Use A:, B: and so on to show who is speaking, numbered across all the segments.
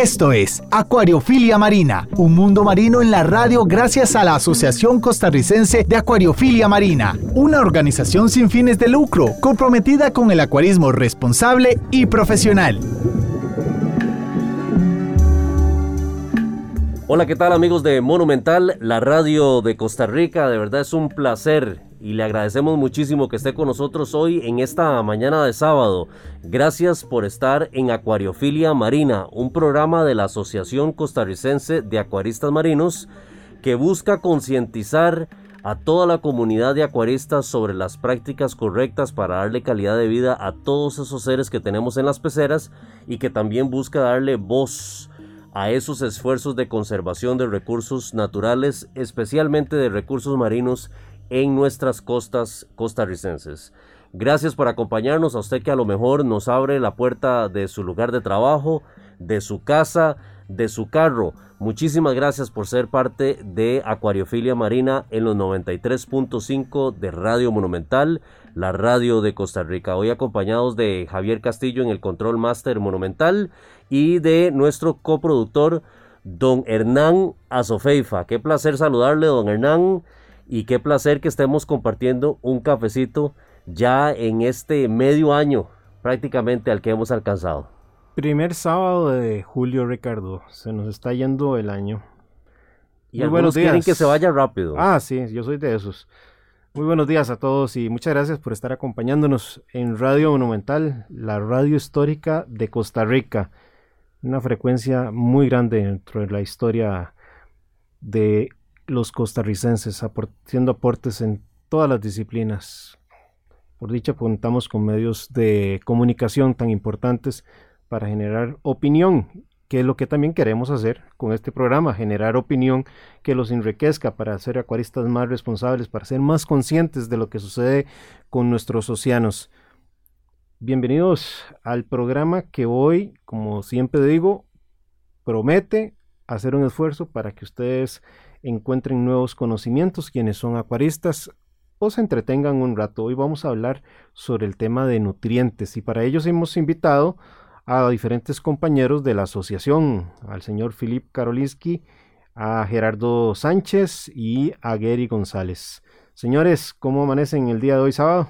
A: Esto es Acuariofilia Marina, un mundo marino en la radio gracias a la Asociación Costarricense de Acuariofilia Marina, una organización sin fines de lucro comprometida con el acuarismo responsable y profesional.
B: Hola, ¿qué tal amigos de Monumental, la radio de Costa Rica? De verdad es un placer y le agradecemos muchísimo que esté con nosotros hoy en esta mañana de sábado. Gracias por estar en Acuariofilia Marina, un programa de la Asociación Costarricense de Acuaristas Marinos que busca concientizar a toda la comunidad de acuaristas sobre las prácticas correctas para darle calidad de vida a todos esos seres que tenemos en las peceras y que también busca darle voz a esos esfuerzos de conservación de recursos naturales, especialmente de recursos marinos en nuestras costas costarricenses. Gracias por acompañarnos a usted que a lo mejor nos abre la puerta de su lugar de trabajo, de su casa, de su carro. Muchísimas gracias por ser parte de Acuariofilia Marina en los 93.5 de Radio Monumental, la radio de Costa Rica. Hoy acompañados de Javier Castillo en el Control Master Monumental y de nuestro coproductor, don Hernán Azofeifa. Qué placer saludarle, don Hernán y qué placer que estemos compartiendo un cafecito ya en este medio año prácticamente al que hemos alcanzado.
C: Primer sábado de julio, Ricardo. Se nos está yendo el año.
B: Y Muy buenos días. quieren que se vaya rápido.
C: Ah, sí, yo soy de esos. Muy buenos días a todos y muchas gracias por estar acompañándonos en Radio Monumental, la radio histórica de Costa Rica. Una frecuencia muy grande dentro de la historia de los costarricenses, haciendo aportes en todas las disciplinas. Por dicha, contamos con medios de comunicación tan importantes para generar opinión, que es lo que también queremos hacer con este programa, generar opinión que los enriquezca para ser acuaristas más responsables, para ser más conscientes de lo que sucede con nuestros océanos. Bienvenidos al programa que hoy, como siempre digo, promete hacer un esfuerzo para que ustedes encuentren nuevos conocimientos quienes son acuaristas o se entretengan un rato. Hoy vamos a hablar sobre el tema de nutrientes y para ellos hemos invitado a diferentes compañeros de la asociación, al señor Filip Karolinski, a Gerardo Sánchez y a Gary González. Señores, ¿cómo amanecen el día de hoy sábado?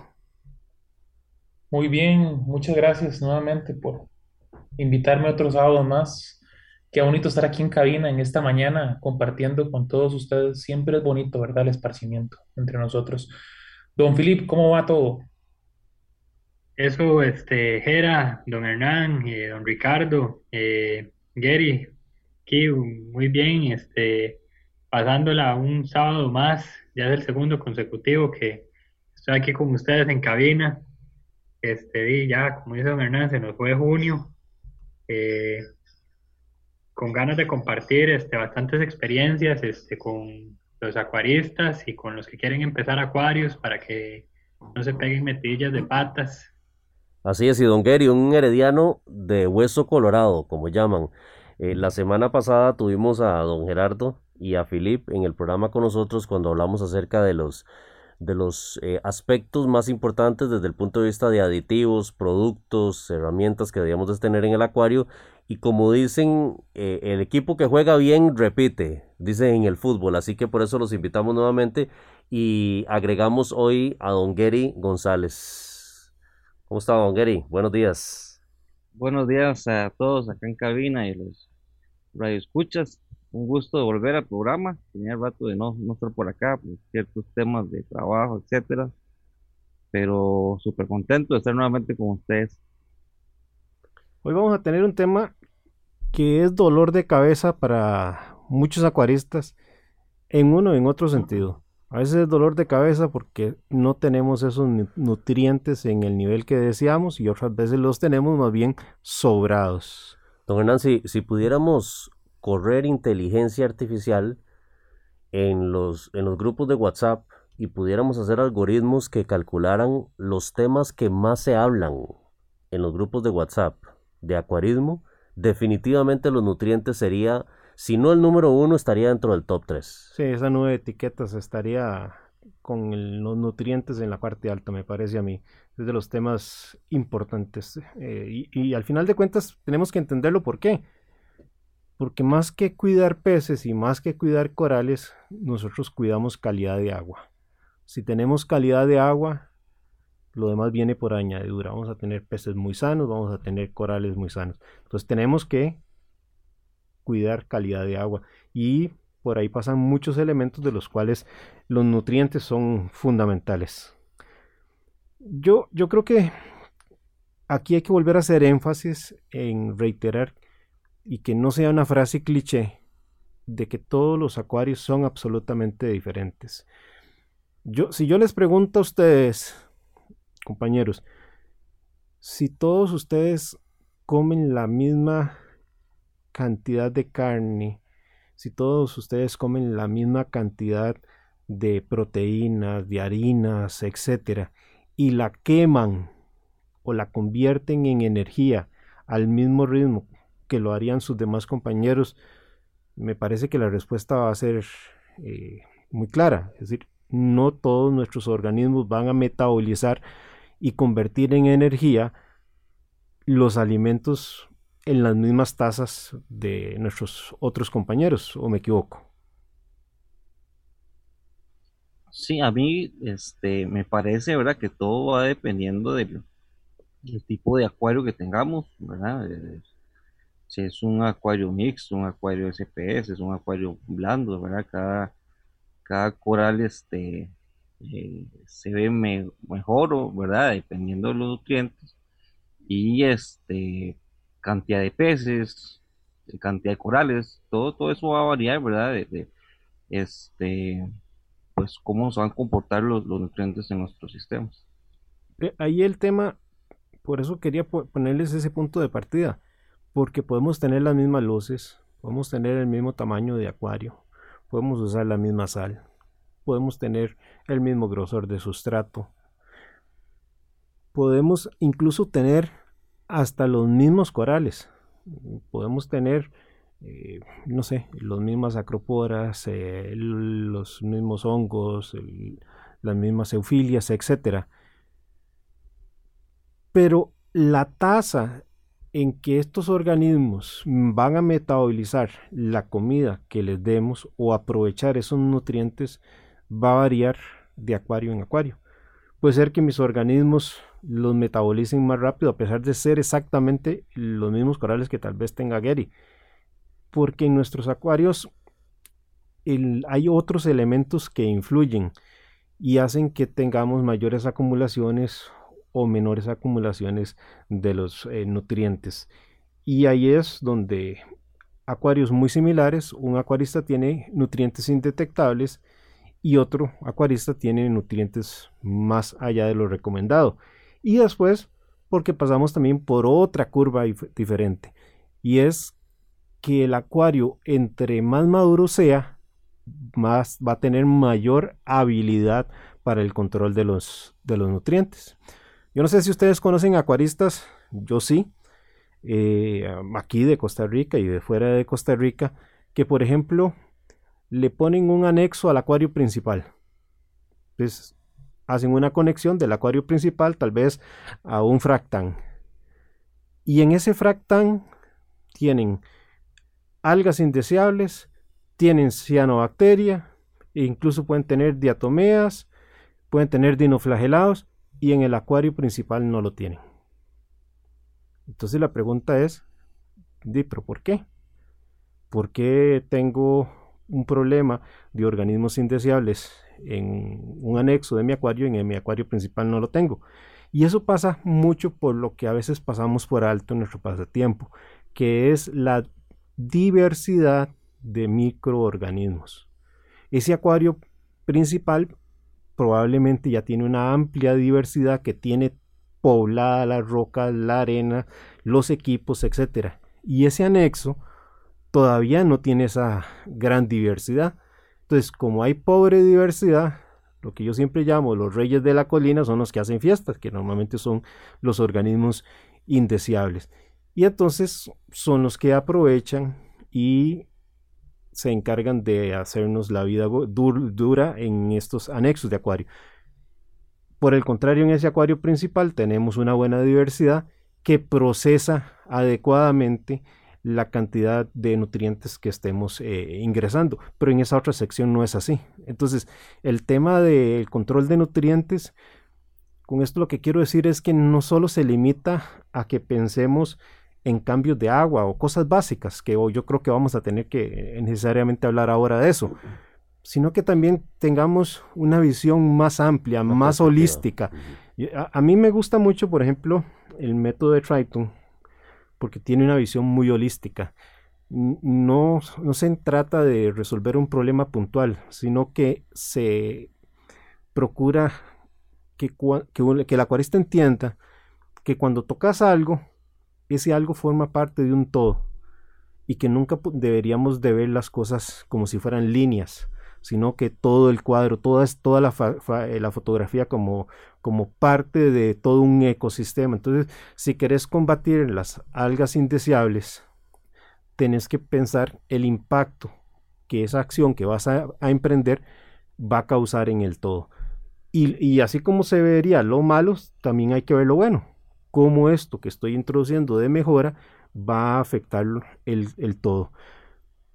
D: Muy bien, muchas gracias nuevamente por invitarme otro sábado más Qué bonito estar aquí en cabina en esta mañana compartiendo con todos ustedes. Siempre es bonito, ¿verdad? El esparcimiento entre nosotros. Don Filip, ¿cómo va todo?
E: Eso, este, Jera, don Hernán, eh, don Ricardo, eh, Gary, aquí muy bien, este, pasándola un sábado más, ya es el segundo consecutivo que estoy aquí con ustedes en cabina. Este, ya, como dice don Hernán, se nos fue junio. Eh, con ganas de compartir este, bastantes experiencias este, con los acuaristas y con los que quieren empezar acuarios para que no se peguen metillas de patas.
B: Así es, y don Gary, un herediano de hueso colorado, como llaman. Eh, la semana pasada tuvimos a don Gerardo y a Filip en el programa con nosotros cuando hablamos acerca de los de los eh, aspectos más importantes desde el punto de vista de aditivos, productos, herramientas que debíamos de tener en el acuario y como dicen, eh, el equipo que juega bien repite, dicen en el fútbol, así que por eso los invitamos nuevamente y agregamos hoy a don Gary González. ¿Cómo está don Gary? Buenos días.
F: Buenos días a todos acá en cabina y los radioescuchas un gusto volver al programa. Tenía rato de no, no estar por acá por ciertos temas de trabajo, etcétera. Pero súper contento de estar nuevamente con ustedes.
C: Hoy vamos a tener un tema que es dolor de cabeza para muchos acuaristas en uno y en otro sentido. A veces es dolor de cabeza porque no tenemos esos nutrientes en el nivel que deseamos y otras veces los tenemos más bien sobrados.
B: Don Hernán, si, si pudiéramos correr inteligencia artificial en los, en los grupos de WhatsApp y pudiéramos hacer algoritmos que calcularan los temas que más se hablan en los grupos de WhatsApp de acuarismo, definitivamente los nutrientes sería, si no el número uno, estaría dentro del top 3.
C: Sí, esa nube de etiquetas estaría con los nutrientes en la parte alta, me parece a mí. Es de los temas importantes. Eh, y, al final de cuentas tenemos que entenderlo por qué. Porque más que cuidar peces y más que cuidar corales, nosotros cuidamos calidad de agua. Si tenemos calidad de agua, lo demás viene por añadidura. Vamos a tener peces muy sanos, vamos a tener corales muy sanos. Entonces tenemos que cuidar calidad de agua. Y por ahí pasan muchos elementos de los cuales los nutrientes son fundamentales. Yo, yo creo que aquí hay que volver a hacer énfasis en reiterar y que no sea una frase cliché de que todos los acuarios son absolutamente diferentes. Yo, si yo les pregunto a ustedes, compañeros, si todos ustedes comen la misma cantidad de carne, si todos ustedes comen la misma cantidad de proteínas, de harinas, etcétera, y la queman o la convierten en energía al mismo ritmo que lo harían sus demás compañeros, me parece que la respuesta va a ser eh, muy clara. Es decir, no todos nuestros organismos van a metabolizar y convertir en energía los alimentos en las mismas tazas de nuestros otros compañeros, ¿o me equivoco?
F: Sí, a mí este, me parece, ¿verdad? Que todo va dependiendo del, tipo de acuario que tengamos, ¿verdad? Eh, si es un acuario mixto, un acuario SPS, es un acuario blando, ¿verdad? Cada, cada coral este, eh, se ve mejor, ¿verdad? Dependiendo de los nutrientes. Y este, cantidad de peces, cantidad de corales, todo, todo eso va a variar, ¿verdad? De, este, pues cómo se van a comportar los, los nutrientes en nuestros sistemas.
C: Ahí el tema, por eso quería ponerles ese punto de partida, porque podemos tener las mismas luces, podemos tener el mismo tamaño de acuario, podemos usar la misma sal, podemos tener el mismo grosor de sustrato, podemos incluso tener hasta los mismos corales. Podemos tener, eh, no sé, los mismas acroporas, eh, los mismos hongos, las mismas eufilias, etc. Pero la tasa en que estos organismos van a metabolizar la comida que les demos o aprovechar esos nutrientes va a variar de acuario en acuario. Puede ser que mis organismos los metabolicen más rápido a pesar de ser exactamente los mismos corales que tal vez tenga Gary. Porque en nuestros acuarios hay otros elementos que influyen y hacen que tengamos mayores acumulaciones o menores acumulaciones de los eh, nutrientes. Y ahí es donde acuarios muy similares, un acuarista tiene nutrientes indetectables y otro acuarista tiene nutrientes más allá de lo recomendado. Y después, porque pasamos también por otra curva diferente, y es que el acuario entre más maduro sea, más va a tener mayor habilidad para el control de los, de los nutrientes. Yo no sé si ustedes conocen acuaristas, yo sí, eh, aquí de Costa Rica y de fuera de Costa Rica, que por ejemplo le ponen un anexo al acuario principal. Entonces, hacen una conexión del acuario principal tal vez a un fractán. Y en ese fractán tienen algas indeseables, tienen cianobacteria, e incluso pueden tener diatomeas, pueden tener dinoflagelados y en el acuario principal no lo tienen. Entonces la pregunta es, ¿pero por qué? ¿Por qué tengo un problema de organismos indeseables en un anexo de mi acuario y en mi acuario principal no lo tengo. Y eso pasa mucho por lo que a veces pasamos por alto en nuestro pasatiempo, que es la diversidad de microorganismos. Ese acuario principal probablemente ya tiene una amplia diversidad que tiene poblada la roca, la arena, los equipos, etc. Y ese anexo todavía no tiene esa gran diversidad. Entonces, como hay pobre diversidad, lo que yo siempre llamo los reyes de la colina son los que hacen fiestas, que normalmente son los organismos indeseables. Y entonces son los que aprovechan y se encargan de hacernos la vida dura en estos anexos de acuario. Por el contrario, en ese acuario principal tenemos una buena diversidad que procesa adecuadamente la cantidad de nutrientes que estemos eh, ingresando, pero en esa otra sección no es así. Entonces, el tema del control de nutrientes, con esto lo que quiero decir es que no solo se limita a que pensemos en cambios de agua o cosas básicas, que yo creo que vamos a tener que eh, necesariamente hablar ahora de eso, sino que también tengamos una visión más amplia, más holística. A, mí me gusta mucho, por ejemplo, el método de Triton, porque tiene una visión muy holística. No, no se trata de resolver un problema puntual, sino que se procura que, que, que el acuarista entienda que cuando tocas algo, ese algo forma parte de un todo y que nunca deberíamos de ver las cosas como si fueran líneas, sino que todo el cuadro, toda, toda la, eh, la, fotografía como, como parte de todo un ecosistema. Entonces, si querés combatir las algas indeseables, tenés que pensar el impacto que esa acción que vas a, emprender va a causar en el todo. Y, y así como se vería lo malo, también hay que ver lo bueno cómo esto que estoy introduciendo de mejora va a afectar el, todo.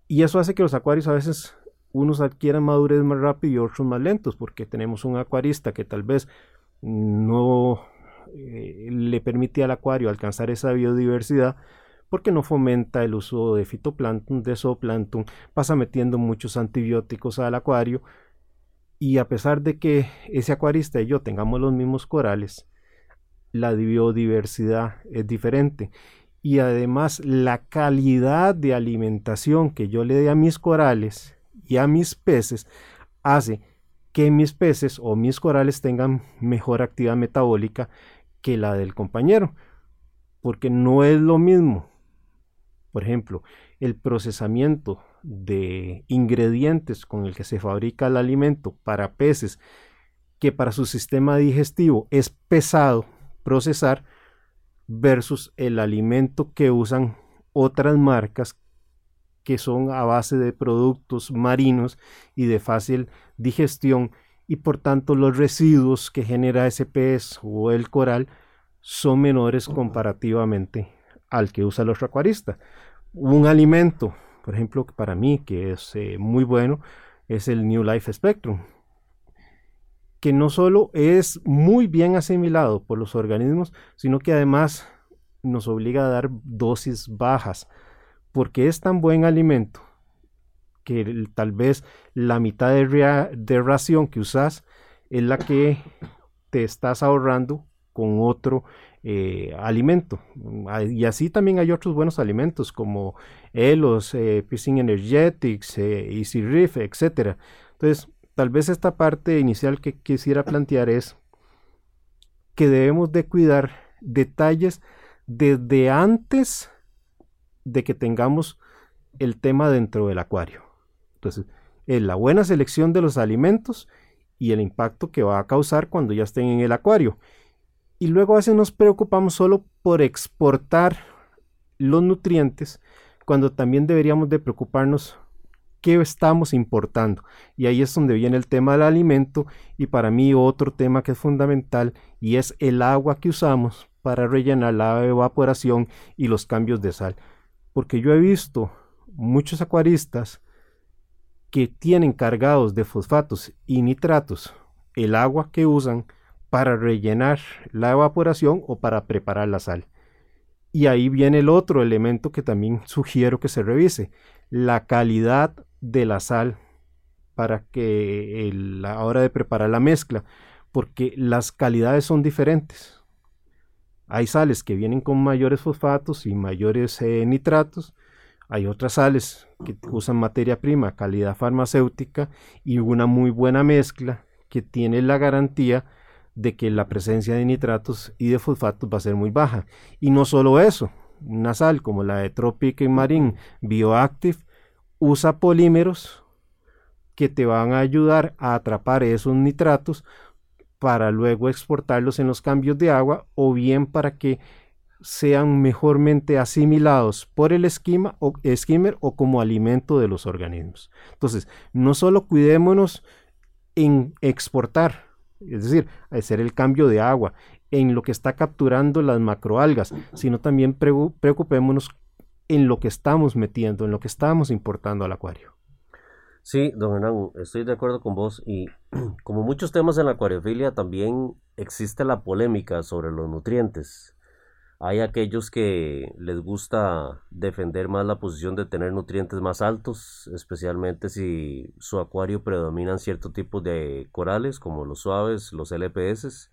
C: Y eso hace que los acuarios a veces unos adquieran madurez más rápido y otros más lentos, porque tenemos un acuarista que tal vez no eh, le permite al acuario alcanzar esa biodiversidad porque no fomenta el uso de fitoplancton, de zooplancton, pasa metiendo muchos antibióticos al acuario y a pesar de que ese acuarista y yo tengamos los mismos corales, la biodiversidad es diferente. Y además la calidad de alimentación que yo le dé a mis corales y a mis peces hace que mis peces o mis corales tengan mejor actividad metabólica que la del compañero. Porque no es lo mismo, por ejemplo, el procesamiento de ingredientes con el que se fabrica el alimento para peces que para su sistema digestivo es pesado procesar versus el alimento que usan otras marcas que son a base de productos marinos y de fácil digestión y por tanto los residuos que genera ese pez o el coral son menores comparativamente al que usa el otro acuarista. Un alimento, por ejemplo, para mí que es eh, muy bueno, es el New Life Spectrum que no solo es muy bien asimilado por los organismos, sino que además nos obliga a dar dosis bajas, porque es tan buen alimento que tal vez la mitad de, ración que usas es la que te estás ahorrando con otro eh, alimento. Y así también hay otros buenos alimentos como Elos, eh, Energetics, eh, Easy Reef, etc. Entonces, Tal vez esta parte inicial que quisiera plantear es que debemos de cuidar detalles desde antes de que tengamos el tema dentro del acuario. Entonces, es la buena selección de los alimentos y el impacto que va a causar cuando ya estén en el acuario. Y luego a veces nos preocupamos solo por exportar los nutrientes cuando también deberíamos de preocuparnos qué estamos importando. Y ahí es donde viene el tema del alimento y para mí otro tema que es fundamental y es el agua que usamos para rellenar la evaporación y los cambios de sal. Porque yo he visto muchos acuaristas que tienen cargados de fosfatos y nitratos el agua que usan para rellenar la evaporación o para preparar la sal. Y ahí viene el otro elemento que también sugiero que se revise, la calidad de la sal para que a la hora de preparar la mezcla, porque las calidades son diferentes. Hay sales que vienen con mayores fosfatos y mayores eh, nitratos. Hay otras sales que usan materia prima, calidad farmacéutica y una muy buena mezcla que tiene la garantía de que la presencia de nitratos y de fosfatos va a ser muy baja. Y no solo eso, una sal como la de Tropic Marine Bioactive usa polímeros que te van a ayudar a atrapar esos nitratos para luego exportarlos en los cambios de agua o bien para que sean mejormente asimilados por el esquema o, o como alimento de los organismos. Entonces, no solo cuidémonos en exportar, es decir, hacer el cambio de agua, en lo que está capturando las macroalgas, sino también preocupémonos en lo que estamos metiendo, en lo que estamos importando al acuario.
B: Sí, don Hernán, estoy de acuerdo con vos y como muchos temas en la acuariofilia también existe la polémica sobre los nutrientes. Hay aquellos que les gusta defender más la posición de tener nutrientes más altos, especialmente si su acuario predominan cierto tipo de corales como los suaves, los LPS.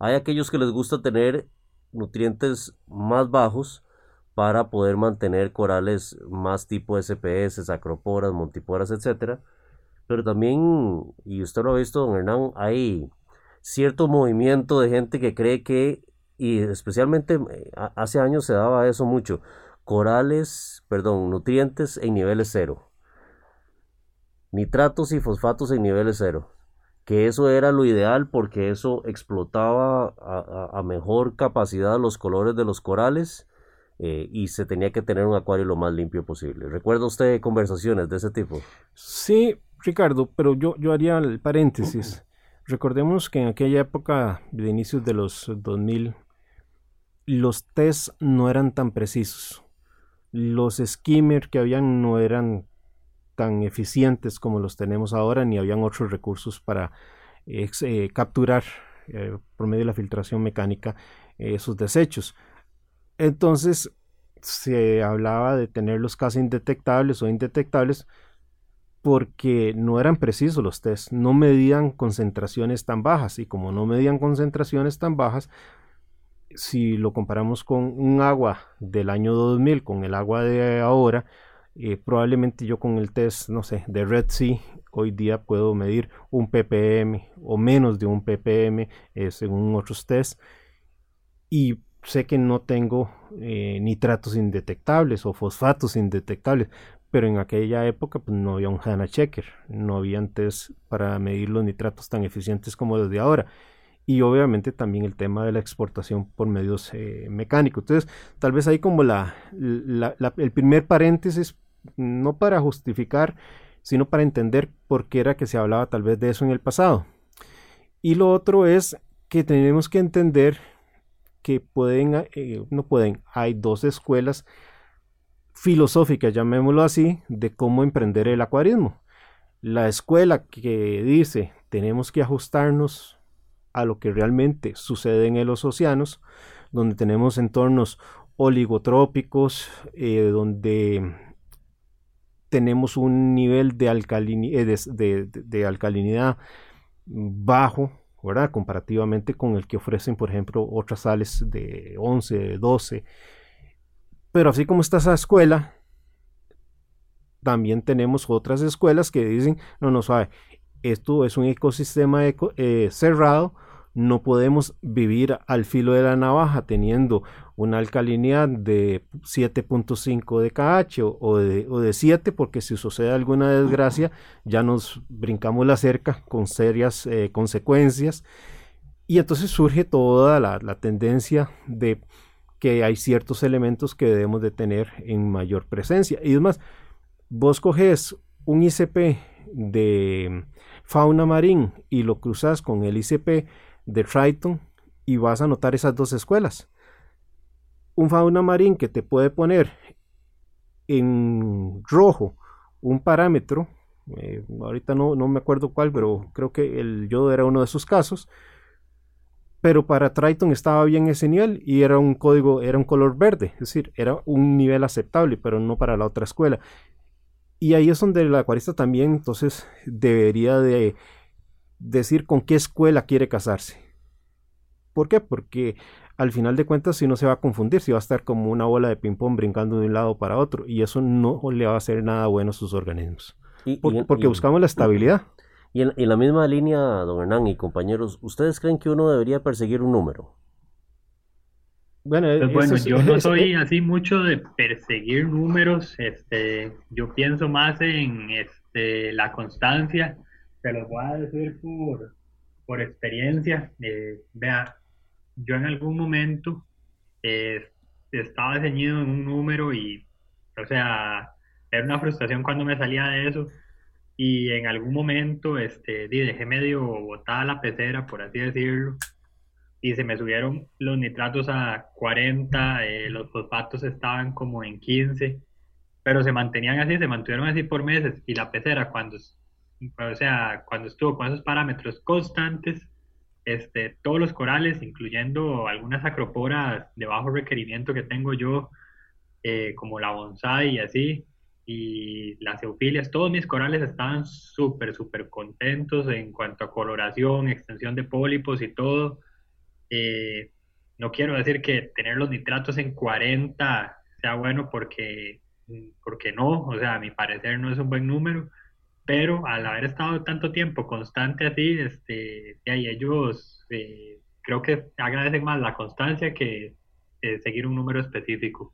B: Hay aquellos que les gusta tener nutrientes más bajos para poder mantener corales más tipo SPS, acroporas, montiporas, etc. Pero también, y usted lo ha visto, don Hernán, hay cierto movimiento de gente que cree que y especialmente eh, hace años se daba eso mucho, corales, perdón, nutrientes en niveles cero, nitratos y fosfatos en niveles cero, que eso era lo ideal porque eso explotaba a, mejor capacidad los colores de los corales eh, y se tenía que tener un acuario lo más limpio posible. ¿Recuerda usted conversaciones de ese tipo?
C: Sí, Ricardo, pero yo, yo haría el paréntesis. Recordemos que en aquella época de inicios de los 2000 los tests no eran tan precisos. Los skimmers que habían no eran tan eficientes como los tenemos ahora, ni habían otros recursos para eh, capturar eh, por medio de la filtración mecánica esos desechos. Entonces se hablaba de tenerlos casi indetectables o indetectables porque no eran precisos los tests, no medían concentraciones tan bajas y como no medían concentraciones tan bajas, si lo comparamos con un agua del año 2000 con el agua de ahora, eh, probablemente yo con el test, no sé, de Red Sea, hoy día puedo medir un ppm o menos de un ppm eh, según otros tests. Y sé que no tengo eh, nitratos indetectables o fosfatos indetectables, pero en aquella época pues, no había un HANA checker, no había test para medir los nitratos tan eficientes como los de ahora y obviamente también el tema de la exportación por medios eh, mecánicos. Entonces, tal vez ahí como la, el primer paréntesis, no para justificar, sino para entender por qué era que se hablaba tal vez de eso en el pasado. Y lo otro es que tenemos que entender que pueden, eh, no pueden, hay dos escuelas filosóficas, llamémoslo así, de cómo emprender el acuarismo. La escuela que dice tenemos que ajustarnos a lo que realmente sucede en los océanos, donde tenemos entornos oligotrópicos, eh, donde tenemos un nivel de, eh, de, alcalinidad bajo, ¿verdad? Comparativamente con el que ofrecen, por ejemplo, otras sales de 11, 12. Pero así como está esa escuela, también tenemos otras escuelas que dicen, no, no sabe, esto es un ecosistema eh, cerrado no podemos vivir al filo de la navaja teniendo una alcalinidad de 7.5 de KH o de, o de 7 porque si sucede alguna desgracia ya nos brincamos la cerca con serias eh, consecuencias. Y entonces surge toda la, tendencia de que hay ciertos elementos que debemos de tener en mayor presencia. Y es más vos coges un ICP de fauna marín y lo cruzas con el ICP de Triton y vas a notar esas dos escuelas. Un fauna marín que te puede poner en rojo un parámetro, eh, ahorita no, no, me acuerdo cuál, pero creo que el yodo era uno de esos casos, pero para Triton estaba bien ese nivel y era un código, era un color verde, es decir, era un nivel aceptable, pero no para la otra escuela. Y ahí es donde el acuarista también entonces debería de decir con qué escuela quiere casarse. ¿Por qué? Porque al final de cuentas si no se va a confundir, si va a estar como una bola de ping-pong brincando de un lado para otro y eso no le va a hacer nada bueno a sus organismos. porque buscamos la estabilidad.
B: Y en, la misma línea, don Hernán y compañeros, ¿ustedes creen que uno debería perseguir un número?
E: Bueno, pues yo no soy así mucho de perseguir números, este, yo pienso más en este, la constancia se los voy a decir por, por experiencia. Eh, vea, yo en algún momento eh, estaba ceñido en un número y, o sea, era una frustración cuando me salía de eso. Y en algún momento, este, dejé medio botada la pecera, por así decirlo, y se me subieron los nitratos a 40, eh, los fosfatos estaban como en 15, pero se mantenían así, se mantuvieron así por meses, y la pecera cuando, o sea, cuando estuvo con esos parámetros constantes, este, todos los corales, incluyendo algunas acroporas de bajo requerimiento que tengo yo, eh, como la bonsai y así, y las eufilias, todos mis corales estaban súper, súper contentos en cuanto a coloración, extensión de pólipos y todo. Eh, no quiero decir que tener los nitratos en 40 sea bueno porque, porque no, o sea, a mi parecer no es un buen número, pero al haber estado tanto tiempo constante así, este, y ellos eh, creo que agradecen más la constancia que eh, seguir un número específico.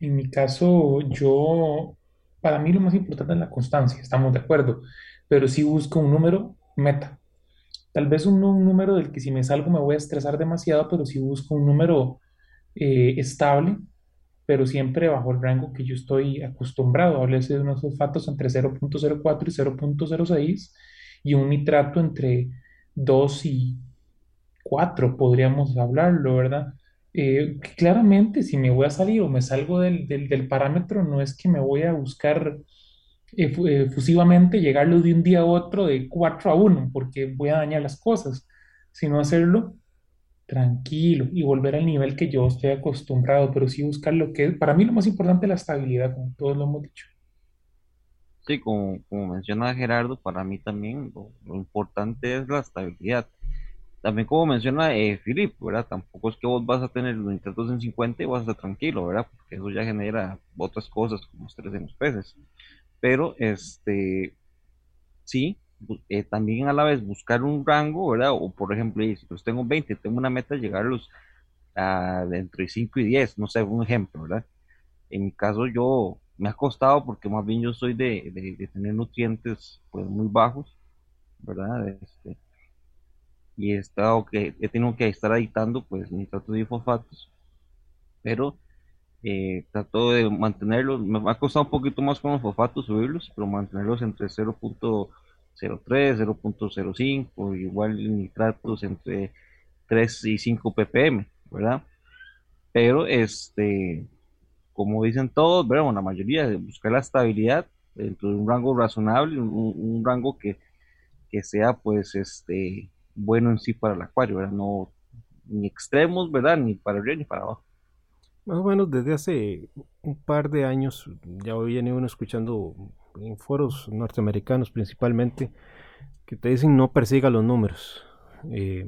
D: En mi caso, yo, para mí lo más importante es la constancia, estamos de acuerdo, pero sí busco un número meta. Tal vez un, número del que si me salgo me voy a estresar demasiado, pero sí busco un número eh, estable, pero siempre bajo el rango que yo estoy acostumbrado. Háblese de unos fosfatos entre 0.04 y 0.06 y un nitrato entre 2 y 4, podríamos hablarlo, ¿verdad? Eh, claramente, si me voy a salir o me salgo del, del, parámetro, no es que me voy a buscar efusivamente eh, llegarlo de un día a otro de 4 a 1, porque voy a dañar las cosas, sino hacerlo tranquilo y volver al nivel que yo estoy acostumbrado, pero sí buscar lo que es, para mí lo más importante es la estabilidad, como todos lo hemos dicho.
F: Sí, como, como menciona Gerardo, para mí también lo importante es la estabilidad también como menciona eh, Philip, ¿verdad? Tampoco es que vos vas a tener los nitratos en 50 y vas a estar tranquilo, ¿verdad? Porque eso ya genera otras cosas como estrés en los peces. Pero, este, sí, eh, también a la vez buscar un rango, ¿verdad? O por ejemplo, si los tengo 20, tengo una meta de llegarlos a entre 5 y 10, no sé, un ejemplo, ¿verdad? En mi caso yo me ha costado porque más bien yo soy de, de, tener nutrientes pues muy bajos, ¿verdad? Este, y he, estado que, he tenido que estar editando pues nitratos y fosfatos, pero eh, trato de mantenerlos, me ha costado un poquito más con los fosfatos subirlos, pero mantenerlos entre 0.03, 0.05, igual nitratos entre 3 y 5 ppm, ¿verdad? Pero este, como dicen todos, bueno, la mayoría, buscar la estabilidad dentro de un rango razonable, un, un rango que, que sea pues este bueno en sí para el acuario, ¿verdad? No, ni extremos, ¿verdad? Ni para arriba ni para abajo.
C: Más o menos desde hace un par de años ya viene uno escuchando en foros norteamericanos principalmente que te dicen no persiga los números. Eh,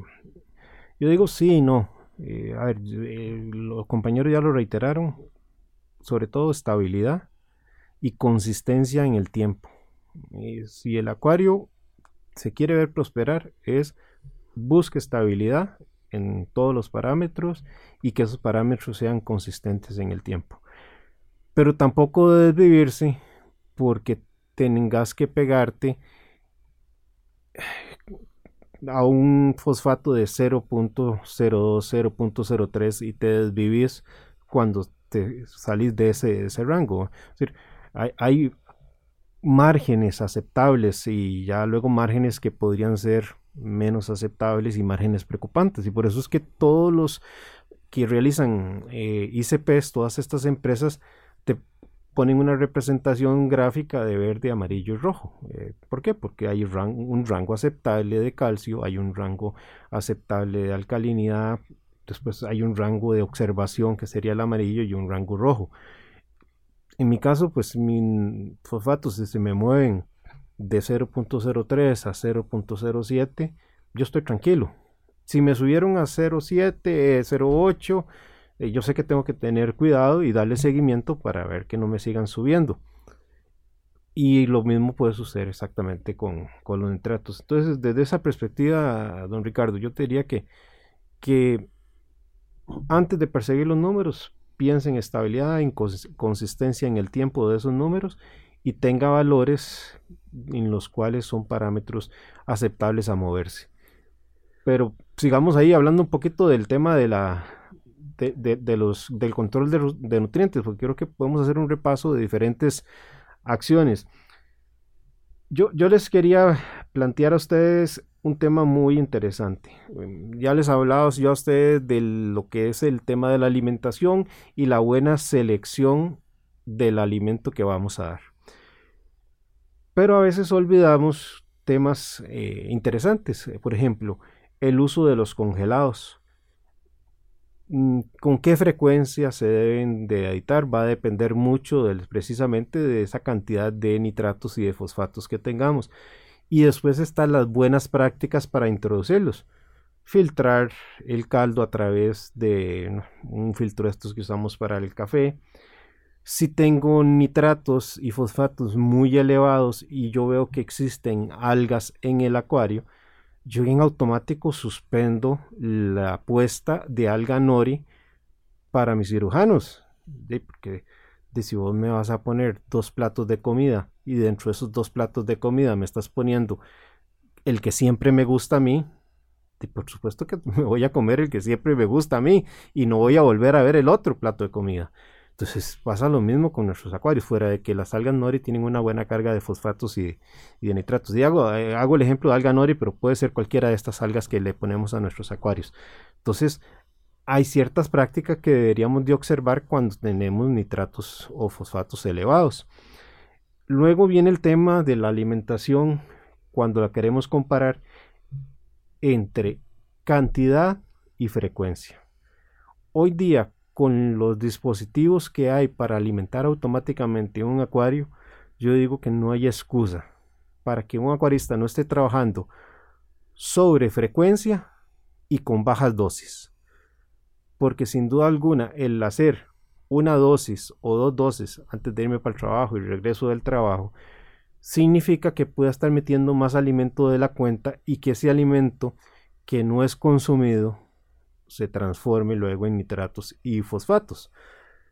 C: yo digo sí y no. Eh, a ver, eh, los compañeros ya lo reiteraron, sobre todo estabilidad y consistencia en el tiempo. si el acuario se quiere ver prosperar es busque estabilidad en todos los parámetros y que esos parámetros sean consistentes en el tiempo. Pero tampoco debes vivirse porque tengas que pegarte a un fosfato de 0.02, 0.03 y te desvivís cuando te salís de ese, rango. Decir, hay, hay, márgenes aceptables y ya luego márgenes que podrían ser menos aceptables y márgenes preocupantes. Y por eso es que todos los que realizan eh, ICPs, todas estas empresas, te ponen una representación gráfica de verde, amarillo y rojo. Eh, ¿Por qué? Porque hay un rango aceptable de calcio, hay un rango aceptable de alcalinidad, después hay un rango de observación que sería el amarillo y un rango rojo. En mi caso, pues mis fosfatos se me mueven de 0.03 a 0.07, yo estoy tranquilo. Si me subieron a 0.7, 0.8, eh, yo sé que tengo que tener cuidado y darle seguimiento para ver que no me sigan subiendo. Y lo mismo puede suceder exactamente con, con los nitratos. Entonces, desde esa perspectiva, don Ricardo, yo te diría que, que antes de perseguir los números, piensa en estabilidad, en consistencia en el tiempo de esos números y tenga valores en los cuales son parámetros aceptables a moverse. Pero sigamos ahí hablando un poquito del tema de la, de, los, del control de, nutrientes, porque creo que podemos hacer un repaso de diferentes acciones. Yo, yo les quería plantear a ustedes un tema muy interesante. Em, ya les he hablado a ustedes de lo que es el tema de la alimentación y la buena selección del alimento que vamos a dar. Pero a veces olvidamos temas eh, interesantes. Por ejemplo, el uso de los congelados. Mm, ¿Con qué frecuencia se deben de editar? Va a depender mucho precisamente de esa cantidad de nitratos y de fosfatos que tengamos. Y después están las buenas prácticas para introducirlos. Filtrar el caldo a través de un filtro de estos que usamos para el café. Si tengo nitratos y fosfatos muy elevados y yo veo que existen algas en el acuario, yo en automático suspendo la puesta de alga nori para mis cirujanos. porque si vos me vas a poner dos platos de comida y dentro de esos dos platos de comida me estás poniendo el que siempre me gusta a mí, por supuesto que me voy a comer el que siempre me gusta a mí y no voy a volver a ver el otro plato de comida. Entonces pasa lo mismo con nuestros acuarios, fuera de que las algas nori tienen una buena carga de fosfatos y, de nitratos. Y hago, eh, hago, el ejemplo de alga nori, pero puede ser cualquiera de estas algas que le ponemos a nuestros acuarios. Entonces hay ciertas prácticas que deberíamos de observar cuando tenemos nitratos o fosfatos elevados. Luego viene el tema de la alimentación cuando la queremos comparar entre cantidad y frecuencia. Hoy día con los dispositivos que hay para alimentar automáticamente un acuario, yo digo que no hay excusa para que un acuarista no esté trabajando sobre frecuencia y con bajas dosis. Porque sin duda alguna el hacer una dosis o dos dosis antes de irme para el trabajo y regreso del trabajo significa que pueda estar metiendo más alimento de la cuenta y que ese alimento que no es consumido se transforme luego en nitratos y fosfatos.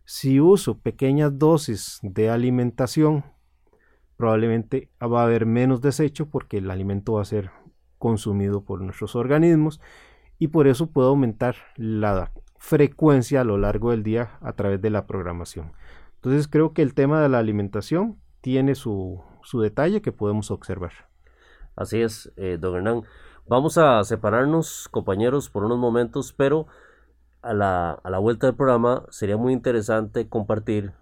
C: Si uso pequeñas dosis de alimentación, probablemente va a haber menos desecho porque el alimento va a ser consumido por nuestros organismos y por eso puedo aumentar la frecuencia a lo largo del día a través de la programación. Entonces creo que el tema de la alimentación tiene su, detalle que podemos observar.
B: Así es, eh, Hernán. Vamos a separarnos, compañeros, por unos momentos, pero a la, a la vuelta del programa sería muy interesante compartir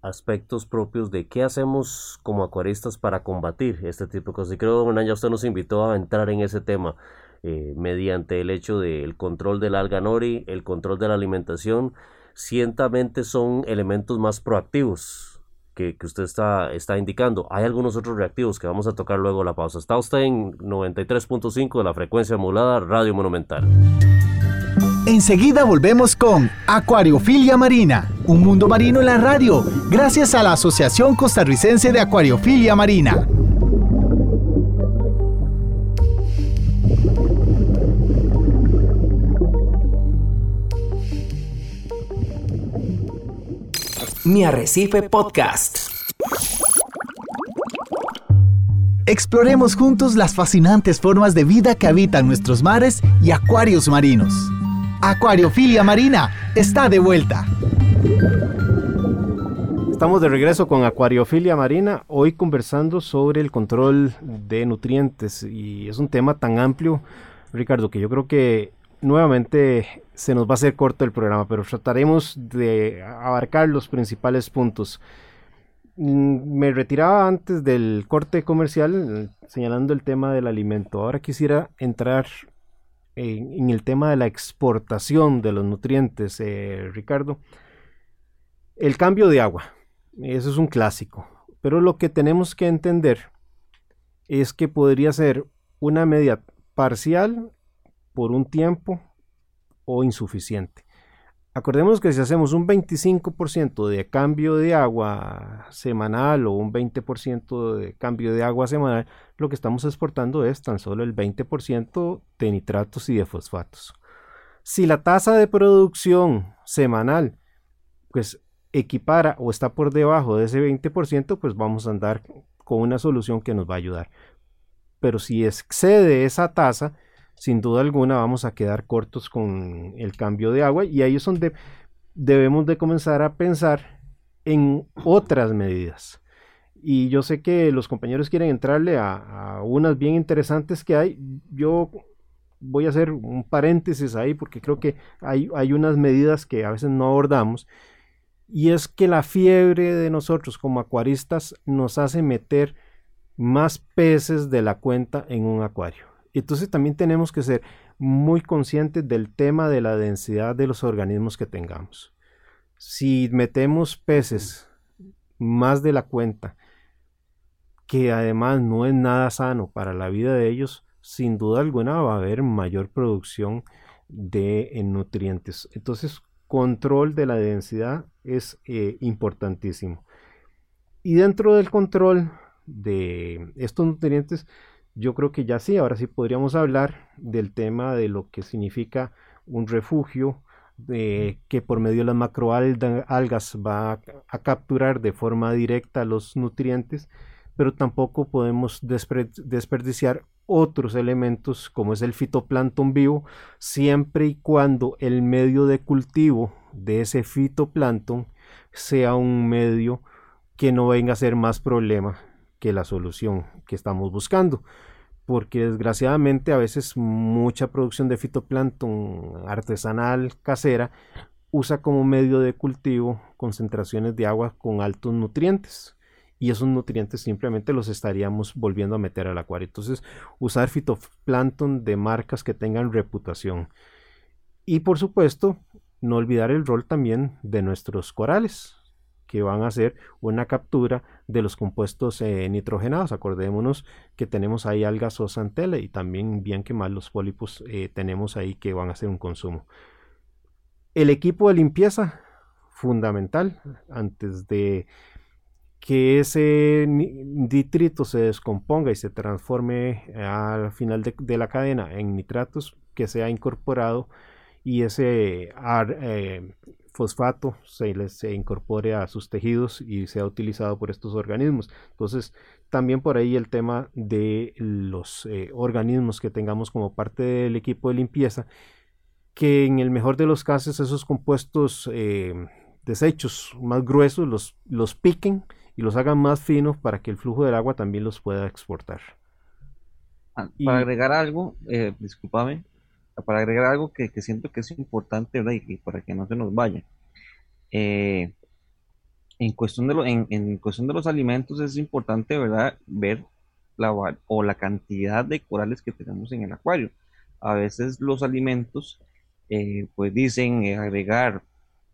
B: aspectos propios de qué hacemos como acuaristas para combatir este tipo de cosas. Y creo, don ya usted nos invitó a entrar en ese tema eh, mediante el hecho del control del alga nori, el control de la alimentación. Ciertamente son elementos más proactivos que, usted está, está indicando. Hay algunos otros reactivos que vamos a tocar luego la pausa. Está usted en 93.5 de la frecuencia modulada Radio Monumental.
A: Enseguida volvemos con Acuariofilia Marina, un mundo marino en la radio, gracias a la Asociación Costarricense de Acuariofilia Marina.
G: Mi Arrecife Podcast.
A: Exploremos juntos las fascinantes formas de vida que habitan nuestros mares y acuarios marinos. Acuariofilia Marina está de vuelta.
C: Estamos de regreso con Acuariofilia Marina, hoy conversando sobre el control de nutrientes y es un tema tan amplio, Ricardo, que yo creo que nuevamente se nos va a hacer corto el programa, pero trataremos de abarcar los principales puntos. Mm, me retiraba antes del corte comercial señalando el tema del alimento. Ahora quisiera entrar en, el tema de la exportación de los nutrientes, eh, Ricardo. El cambio de agua, eso es un clásico, pero lo que tenemos que entender es que podría ser una media parcial por un tiempo o insuficiente. Acordemos que si hacemos un 25% de cambio de agua semanal o un 20% de cambio de agua semanal, lo que estamos exportando es tan solo el 20% de nitratos y de fosfatos. Si la tasa de producción semanal pues equipara o está por debajo de ese 20%, pues vamos a andar con una solución que nos va a ayudar. Pero si excede esa tasa, sin duda alguna vamos a quedar cortos con el cambio de agua y ahí es donde debemos de comenzar a pensar en otras medidas. Y yo sé que los compañeros quieren entrarle a, unas bien interesantes que hay. Yo voy a hacer un paréntesis ahí porque creo que hay, hay unas medidas que a veces no abordamos. Y es que la fiebre de nosotros como acuaristas nos hace meter más peces de la cuenta en un acuario. Entonces también tenemos que ser muy conscientes del tema de la densidad de los organismos que tengamos. Si metemos peces más de la cuenta, que además no es nada sano para la vida de ellos, sin duda alguna va a haber mayor producción de eh, nutrientes. Entonces, control de la densidad es eh, importantísimo. Y dentro del control de estos nutrientes, yo creo que ya sí, ahora sí podríamos hablar del tema de lo que significa un refugio que por medio de las macroalgas va a, capturar de forma directa los nutrientes, pero tampoco podemos desperdiciar otros elementos como es el fitoplancton vivo, siempre y cuando el medio de cultivo de ese fitoplancton sea un medio que no venga a ser más problema que la solución que estamos buscando. Porque desgraciadamente a veces mucha producción de fitoplancton artesanal casera usa como medio de cultivo concentraciones de agua con altos nutrientes y esos nutrientes simplemente los estaríamos volviendo a meter al acuario. Entonces, usar fitoplancton de marcas que tengan reputación. Y por supuesto, no olvidar el rol también de nuestros corales, que van a hacer una captura de los compuestos eh, nitrogenados. Acordémonos que tenemos ahí algas o santela y también bien que mal los pólipos eh, tenemos ahí que van a hacer un consumo. El equipo de limpieza, fundamental, antes de que ese nitrito se descomponga y se transforme al final de, la cadena en nitratos que sea incorporado y ese eh, fosfato se, les, incorpore a sus tejidos y sea utilizado por estos organismos. Entonces, también por ahí el tema de los eh, organismos que tengamos como parte del equipo de limpieza, que en el mejor de los casos esos compuestos eh, desechos más gruesos los, los piquen y los hagan más finos para que el flujo del agua también los pueda exportar.
F: Ah, para agregar algo, eh, discúlpame, para agregar algo que, siento que es importante, ¿verdad? Y, para que no se nos vaya. Eh, en, cuestión de lo, en, cuestión de los alimentos es importante, ¿verdad? Ver la, o la cantidad de corales que tenemos en el acuario. A veces los alimentos, eh, pues dicen eh, agregar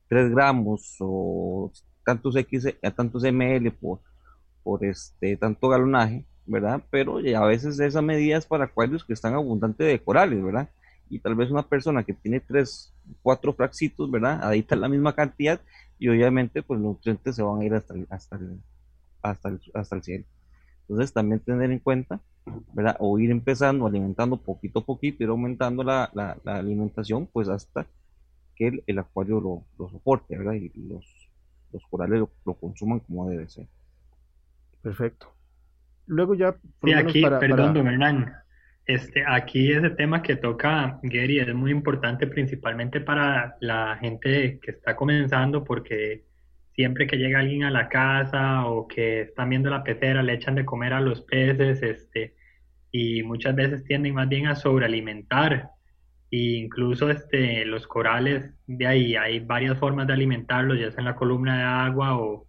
F: 3 gramos o tantos X, tantos ml por, por este, tanto galonaje, ¿verdad? Pero a veces esa medida es para acuarios que están abundantes de corales, ¿verdad? Y tal vez una persona que tiene tres, cuatro fraxitos, ¿verdad? Ahí está la misma cantidad y obviamente pues los nutrientes se van a ir hasta el, hasta el, hasta el, hasta el cielo. Entonces también tener en cuenta, ¿verdad? O ir empezando alimentando poquito a poquito, ir aumentando la, la, alimentación, pues hasta que el, acuario lo, lo, soporte, ¿verdad? Y los, los corales lo, consuman como debe ser.
C: Perfecto. Luego ya...
E: Sí, aquí, perdón, don Hernán, este, aquí ese tema que toca Gary es muy importante principalmente para la gente que está comenzando porque siempre que llega alguien a la casa o que están viendo la pecera le echan de comer a los peces este, y muchas veces tienden más bien a sobrealimentar. E incluso este, los corales de ahí hay varias formas de alimentarlos ya sea en la columna de agua o,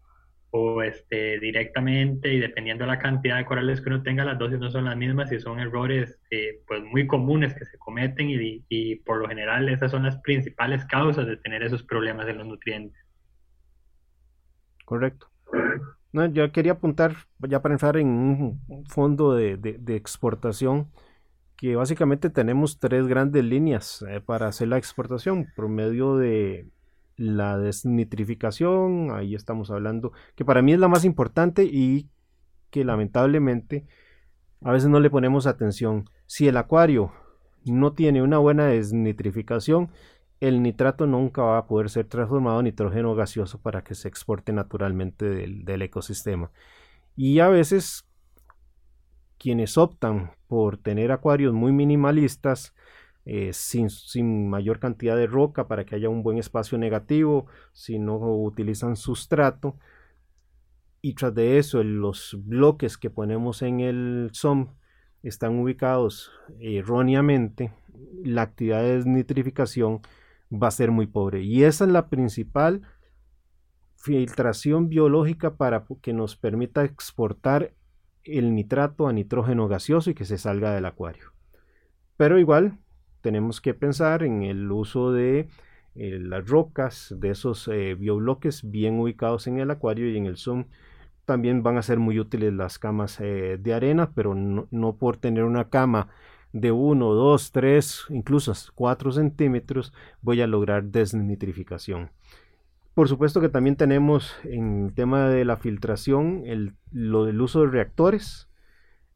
E: o este, directamente y dependiendo de la cantidad de corales que uno tenga, las dosis no son las mismas y son errores eh, pues muy comunes que se cometen y, y, por lo general esas son las principales causas de tener esos problemas en los nutrientes.
C: Correcto. No, yo quería apuntar ya para entrar en un fondo de, de, exportación que básicamente tenemos tres grandes líneas eh, para hacer la exportación por medio de la desnitrificación, ahí estamos hablando, que para mí es la más importante y que lamentablemente a veces no le ponemos atención. Si el acuario no tiene una buena desnitrificación, el nitrato nunca va a poder ser transformado en nitrógeno gaseoso para que se exporte naturalmente del, del ecosistema. Y a veces quienes optan por tener acuarios muy minimalistas, eh, sin, sin, mayor cantidad de roca para que haya un buen espacio negativo, si no utilizan sustrato. Y tras de eso, los bloques que ponemos en el SOM están ubicados erróneamente, la actividad de desnitrificación va a ser muy pobre. Y esa es la principal filtración biológica para que nos permita exportar el nitrato a nitrógeno gaseoso y que se salga del acuario. Pero igual tenemos que pensar en el uso de eh, las rocas, de esos eh, biobloques bien ubicados en el acuario y en el zoom. También van a ser muy útiles las camas eh, de arena, pero no, por tener una cama de 1, 2, 3, incluso 4 centímetros, voy a lograr desnitrificación. Por supuesto que también tenemos en el tema de la filtración el, uso de reactores,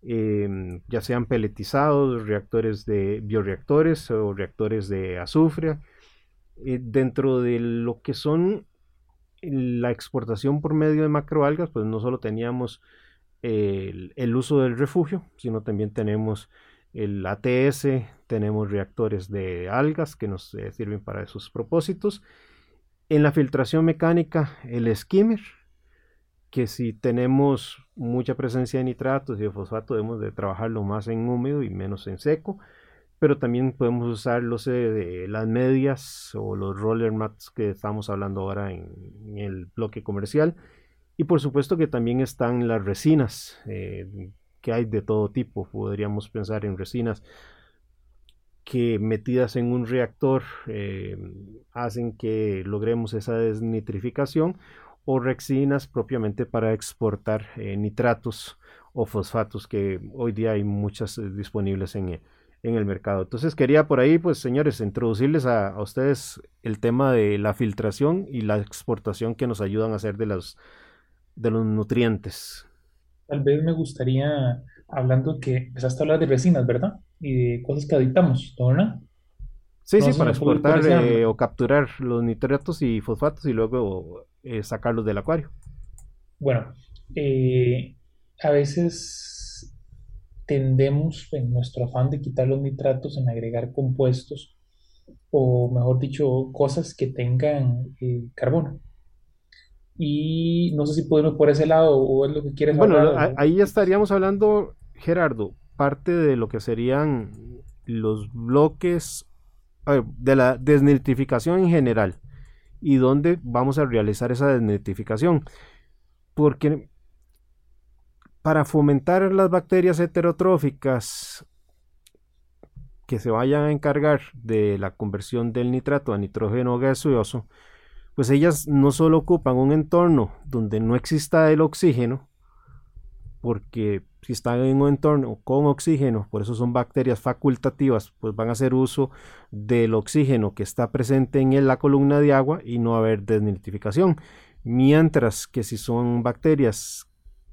C: em, ya sean peletizados, reactores de bioreactores o reactores de azufre. Eh, dentro de lo que son la exportación por medio de macroalgas, pues no solo teníamos el, uso del refugio, sino también tenemos el ATS, tenemos reactores de algas que nos eh, sirven para esos propósitos en la filtración mecánica, el skimmer, que si tenemos mucha presencia de nitratos y de fosfato, debemos de trabajarlo más en húmedo y menos en seco. Pero también podemos usar los, las medias o los roller mats que estamos hablando ahora en, el bloque comercial. Y por supuesto que también están las resinas, eh, que hay de todo tipo. Podríamos pensar en resinas que metidas en un reactor eh, hacen que logremos esa desnitrificación o rexinas propiamente para exportar eh, nitratos o fosfatos que hoy día hay muchas eh, disponibles en, en, el mercado. Entonces quería por ahí, pues señores, introducirles a, a, ustedes el tema de la filtración y la exportación que nos ayudan a hacer de los, de los nutrientes.
D: Tal vez me gustaría, hablando que empezaste a hablar de resinas, ¿verdad? y de cosas que adictamos, ¿no?
C: Sí, sí, para exportar eh, o capturar los nitratos y fosfatos y luego eh, sacarlos del acuario.
D: Bueno, eh, a veces tendemos en nuestro afán de quitar los nitratos en agregar compuestos o mejor dicho, cosas que tengan carbono. Y no sé si podemos por ese lado o es lo que quieres
C: bueno, hablar. Bueno, ahí ya estaríamos hablando, Gerardo, parte de lo que serían los bloques de la desnitrificación en general y dónde vamos a realizar esa desnitrificación. Porque para fomentar las bacterias heterotróficas que se vayan a encargar de la conversión del nitrato a nitrógeno gaseoso, pues ellas no solo ocupan un entorno donde no exista el oxígeno, porque si están en un entorno con oxígeno, por eso son bacterias facultativas, pues van a hacer uso del oxígeno que está presente en la columna de agua y no va a haber desnitrificación. Mientras que si son bacterias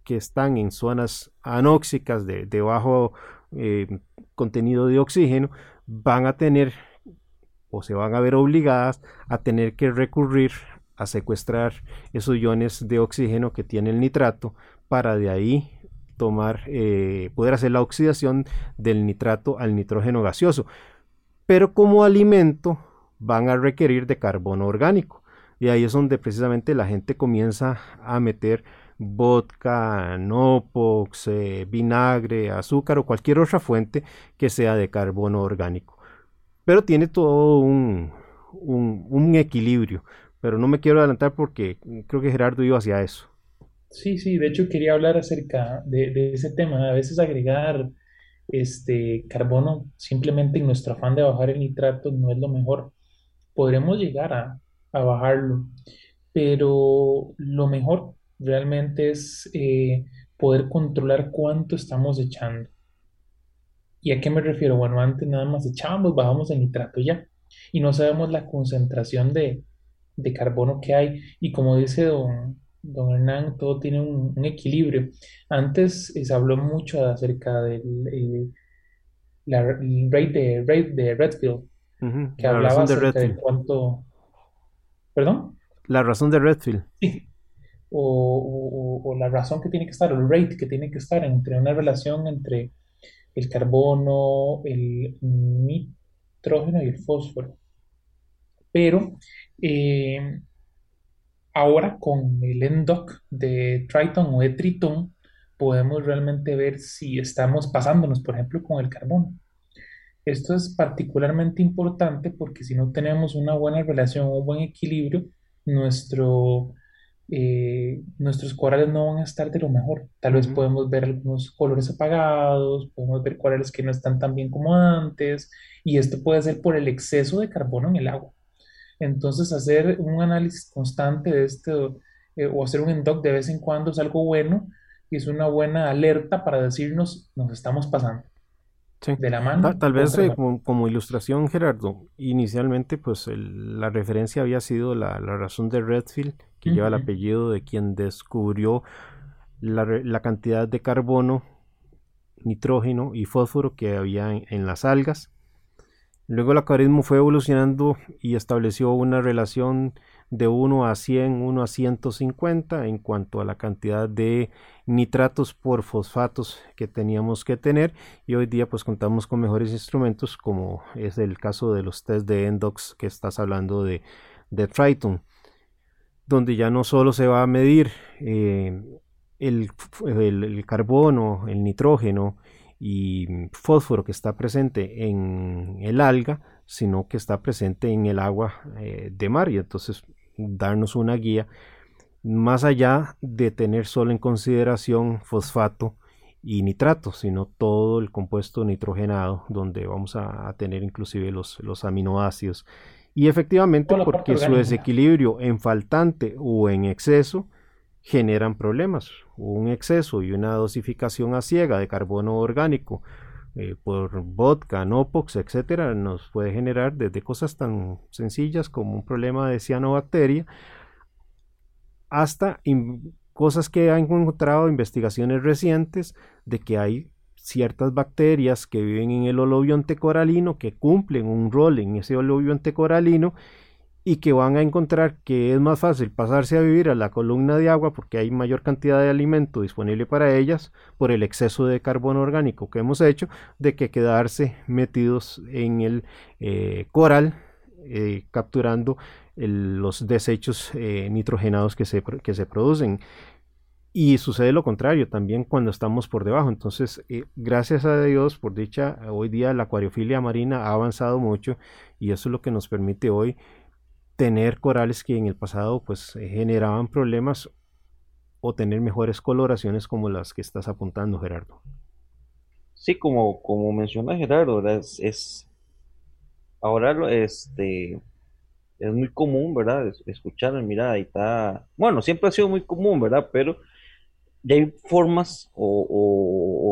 C: que están en zonas anóxicas de, bajo eh, contenido de oxígeno, van a tener o se van a ver obligadas a tener que recurrir a secuestrar esos iones de oxígeno que tiene el nitrato para de ahí tomar, eh, poder hacer la oxidación del nitrato al nitrógeno gaseoso. Pero como alimento van a requerir de carbono orgánico. Y ahí es donde precisamente la gente comienza a meter vodka, nopox, eh, vinagre, azúcar o cualquier otra fuente que sea de carbono orgánico. Pero tiene todo un, un equilibrio. Pero no me quiero adelantar porque creo que Gerardo iba hacia eso.
D: Sí, sí, de hecho quería hablar acerca de, ese tema. A veces agregar este carbono simplemente en nuestro afán de bajar el nitrato no es lo mejor. Podremos llegar a, bajarlo, pero lo mejor realmente es eh, poder controlar cuánto estamos echando. ¿Y a qué me refiero? Bueno, antes nada más echábamos, bajamos el nitrato ya, y no sabemos la concentración de, de carbono que hay. Y como dice don, don Hernán, todo tiene un, equilibrio. Antes se habló mucho acerca del eh, la, rate de, rate de Redfield, que hablaba de, cuánto... ¿Perdón?
C: La razón de Redfield.
D: Sí. o, la razón que tiene que estar, o el rate que tiene que estar entre una relación entre el carbono, el nitrógeno y el fósforo. Pero eh, ahora con el NDOC de Triton o de Triton, podemos realmente ver si estamos pasándonos, por ejemplo, con el carbono. Esto es particularmente importante porque si no tenemos una buena relación o un buen equilibrio, nuestro, eh, nuestros corales no van a estar de lo mejor. Tal vez podemos ver algunos colores apagados, podemos ver corales que no están tan bien como antes, y esto puede ser por el exceso de carbono en el agua. Entonces, hacer un análisis constante de esto eh, o hacer un endoc de vez en cuando es algo bueno y es una buena alerta para decirnos nos estamos pasando. De la mano.
C: Tal, vez eh, como, ilustración, Gerardo, inicialmente pues la referencia había sido la, razón de Redfield, que lleva el apellido de quien descubrió la, la, cantidad de carbono, nitrógeno y fósforo que había en las algas Luego el acuarismo fue evolucionando y estableció una relación de 1 a 100, 1 a 150 en cuanto a la cantidad de nitratos por fosfatos que teníamos que tener. Y hoy día pues contamos con mejores instrumentos como es el caso de los test de Endox que estás hablando de, de Triton donde ya no solo se va a medir eh, el, el carbono, el nitrógeno y fósforo que está presente en el alga, sino que está presente en el agua eh, de mar y entonces darnos una guía más allá de tener solo en consideración fosfato y nitrato, sino todo el compuesto nitrogenado, donde vamos a, tener inclusive los, los aminoácidos. Y efectivamente, porque su desequilibrio en faltante o en exceso generan problemas. Un exceso y una dosificación a ciega de carbono orgánico eh, por vodka, nopox, etcétera, nos puede generar desde cosas tan sencillas como un problema de cianobacteria hasta cosas que han encontrado investigaciones recientes de que hay ciertas bacterias que viven en el olobionte coralino que cumplen un rol en ese olobionte coralino y que van a encontrar que es más fácil pasarse a vivir a la columna de agua porque hay mayor cantidad de alimento disponible para ellas por el exceso de carbono orgánico que hemos hecho de que quedarse metidos en el eh, coral eh, capturando los desechos eh, nitrogenados que se, que se producen. Y sucede lo contrario también cuando estamos por debajo. Entonces, gracias a Dios, por dicha, hoy día la acuariofilia marina ha avanzado mucho y eso es lo que nos permite hoy tener corales que en el pasado pues eh, generaban problemas o tener mejores coloraciones como las que estás apuntando, Gerardo.
F: Sí, como, como menciona Gerardo, es, es, ahora este es muy común, ¿verdad? Escuchar, mira, ahí está, bueno, siempre ha sido muy común, ¿verdad? Pero ya hay formas o,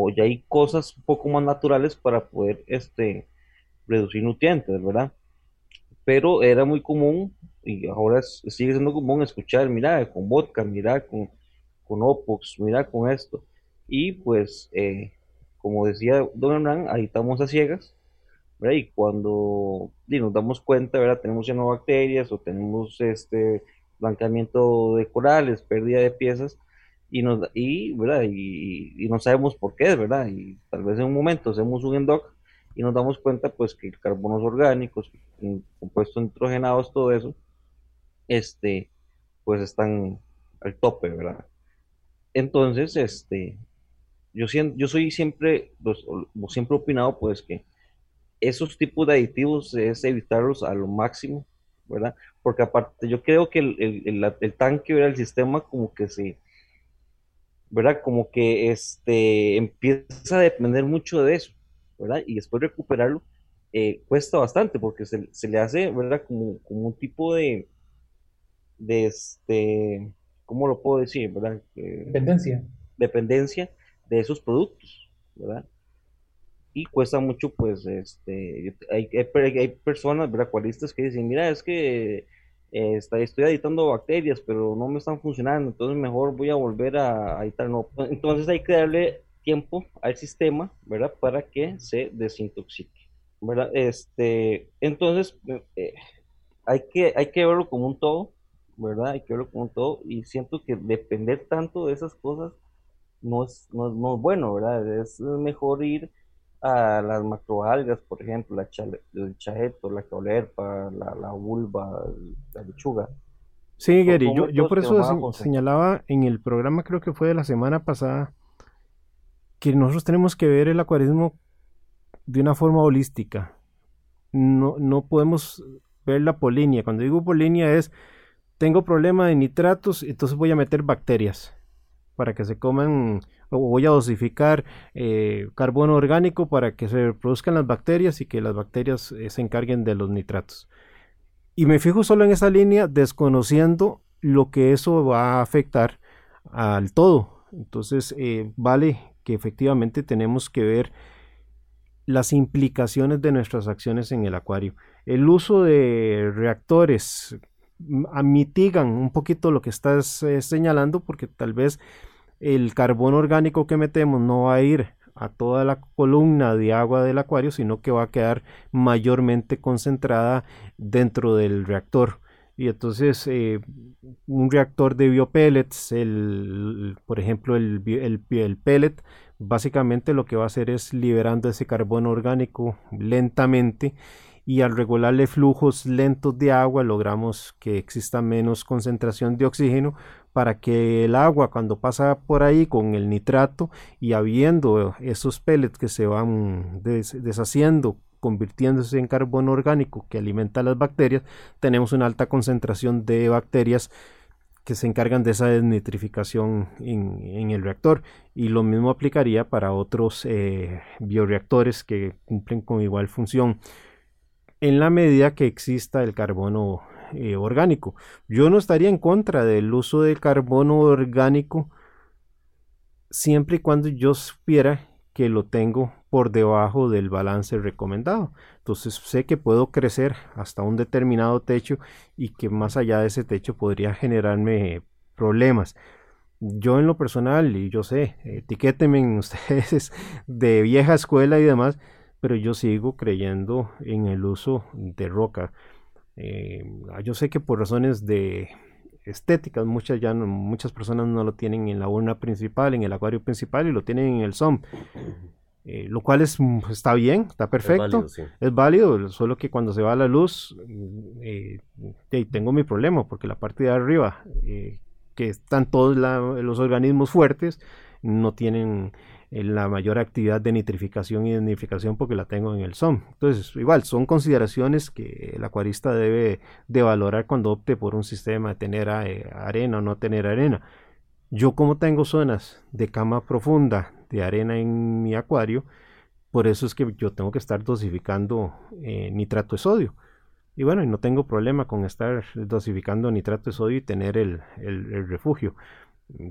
F: o ya hay cosas un poco más naturales para poder este, reducir nutrientes, ¿verdad? Pero era muy común y ahora sigue siendo común escuchar, mira, con vodka, mira, con, con Opox, mira, con esto. Y pues, eh, como decía Don Hernán, ahí estamos a ciegas, ¿verdad? Y cuando nos damos cuenta, ¿verdad? Tenemos bacterias o tenemos este blanqueamiento de corales, pérdida de piezas, y, nos, y, ¿verdad? Y, y, no sabemos por qué, ¿verdad? Y tal vez en un momento hacemos un endoc y nos damos cuenta pues que carbonos orgánicos, compuestos nitrogenados, todo eso, este, pues están al tope, ¿verdad? Entonces, este, yo, yo soy siempre, pues, siempre opinado pues que esos tipos de aditivos es evitarlos a lo máximo, ¿verdad? Porque aparte yo creo que el, el tanque, ¿verdad? el sistema como que se, ¿verdad? Como que este, empieza a depender mucho de eso. ¿Verdad? Y después recuperarlo eh, cuesta bastante porque se, se, le hace, ¿verdad? Como, como un tipo de, de este, ¿cómo lo puedo decir, verdad?
D: dependencia.
F: Dependencia de esos productos, ¿verdad? Y cuesta mucho, pues, este, hay, hay, personas, ¿verdad? Cualistas que dicen, mira, es que eh, estoy editando bacterias, pero no me están funcionando, entonces mejor voy a volver a, a editar. No. Entonces hay que darle tiempo al sistema, ¿verdad? Para que se desintoxique, ¿verdad? Este, entonces, eh, hay, que, hay que verlo como un todo, ¿verdad? Hay que verlo como todo y siento que depender tanto de esas cosas no es, no, es bueno, ¿verdad? Es mejor ir a las macroalgas, por ejemplo, la el chaeto, la caulerpa, la, la vulva, la lechuga.
C: Sí, Gary, yo, yo por eso señalaba en el programa, creo que fue de la semana pasada, que nosotros tenemos que ver el acuarismo de una forma holística. No, no podemos ver la polinia. Cuando digo polinia es, tengo problema de nitratos, entonces voy a meter bacterias para que se coman, o voy a dosificar eh, carbono orgánico para que se produzcan las bacterias y que las bacterias eh, se encarguen de los nitratos. Y me fijo solo en esa línea, desconociendo lo que eso va a afectar al todo. Entonces, eh, vale que efectivamente tenemos que ver las implicaciones de nuestras acciones en el acuario. El uso de reactores mitigan un poquito lo que estás eh, señalando porque tal vez el carbono orgánico que metemos no va a ir a toda la columna de agua del acuario, sino que va a quedar mayormente concentrada dentro del reactor. Y entonces eh, un reactor de biopellets, el, por ejemplo el, el, el pellet, básicamente lo que va a hacer es liberando ese carbono orgánico lentamente y al regularle flujos lentos de agua logramos que exista menos concentración de oxígeno para que el agua cuando pasa por ahí con el nitrato y habiendo esos pellets que se van deshaciendo convirtiéndose en carbono orgánico que alimenta a las bacterias, tenemos una alta concentración de bacterias que se encargan de esa desnitrificación en, el reactor y lo mismo aplicaría para otros eh, bioreactores que cumplen con igual función en la medida que exista el carbono eh, orgánico. Yo no estaría en contra del uso del carbono orgánico siempre y cuando yo supiera que lo tengo por debajo del balance recomendado. Entonces sé que puedo crecer hasta un determinado techo y que más allá de ese techo podría generarme problemas. Yo en lo personal, y yo sé, etiquétenme ustedes de vieja escuela y demás, pero yo sigo creyendo en el uso de roca. Eh, yo sé que por razones de estéticas, muchas, ya muchas personas no lo tienen en la urna principal, en el acuario principal y lo tienen en el SOM. Eh, lo cual es, mm, está bien, está perfecto, es válido, solo que cuando se va la luz, mm, eh, tengo mi problema, porque la parte de arriba, que están todos los organismos fuertes, no tienen la mayor actividad de nitrificación y desnitrificación porque la tengo en el SOM. Entonces, igual, son consideraciones que el acuarista debe de valorar cuando opte por un sistema de tener eh, arena o no tener arena. Yo como tengo zonas de cama profunda de arena en mi acuario, por eso es que yo tengo que estar dosificando eh, nitrato de sodio. Y bueno, no tengo problema con estar dosificando nitrato de sodio y tener el refugio